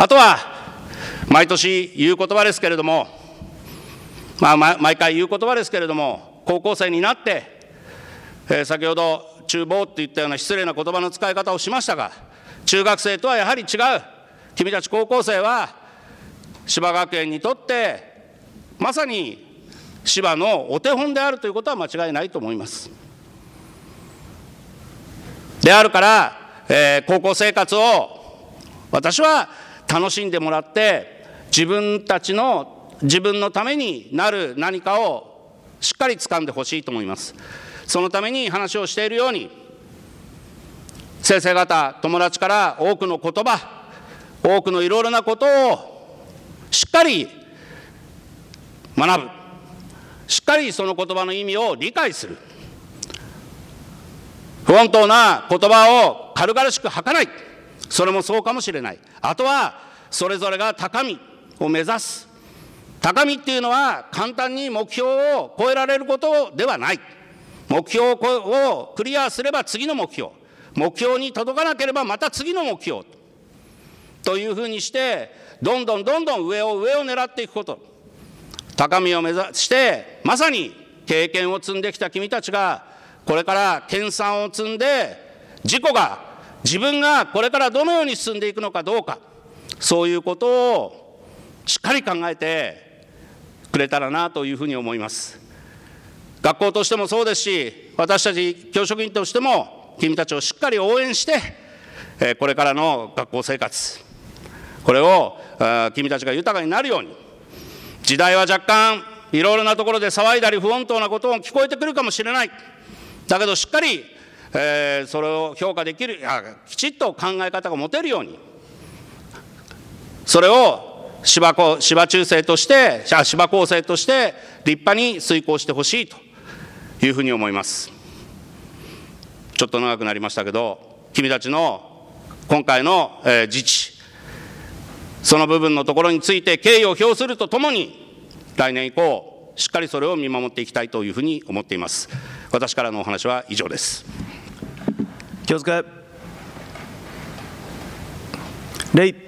あとは毎年言う言葉ですけれども、まあ、毎回言う言葉ですけれども高校生になって、えー、先ほど厨房って言ったような失礼な言葉の使い方をしましたが中学生とはやはり違う君たち高校生は芝学園にとってまさに芝のお手本であるということは間違いないと思います。であるから、えー、高校生活を私は楽しんでもらって自分たちの自分のためになる何かをしっかり掴んでほしいと思います。そのために話をしているように先生方友達から多くの言葉多くのいろいろなことをしっかり学ぶ。しっかりその言葉の意味を理解する。不本当な言葉を軽々しく吐かない。それもそうかもしれない。あとはそれぞれが高みを目指す。高みっていうのは簡単に目標を超えられることではない。目標をクリアすれば次の目標。目標に届かなければまた次の目標。というふうにしてどんどんどんどん上を上を狙っていくこと。高みを目指してまさに経験を積んできた君たちがこれから研鑽を積んで事故が自分がこれからどのように進んでいくのかどうか。そういうことをしっかり考えてくれたらなというふうに思います。学校としてもそうですし私たち教職員としても君たちをしっかり応援してこれからの学校生活。これを君たちが豊かになるように時代は若干いろいろなところで騒いだり不穏当なことも聞こえてくるかもしれない。だけどしっかり、え、それを評価できるきちっと考え方が持てるようにそれを芝芝中生として芝高生として立派に遂行してほしいというふうに思います。ちょっと長くなりましたけど君たちの今回の、えー、自治その部分のところについて敬意を表するとともに来年以降しっかりそれを見守っていきたいというふうに思っています。私からのお話は以上です。気をつけ。礼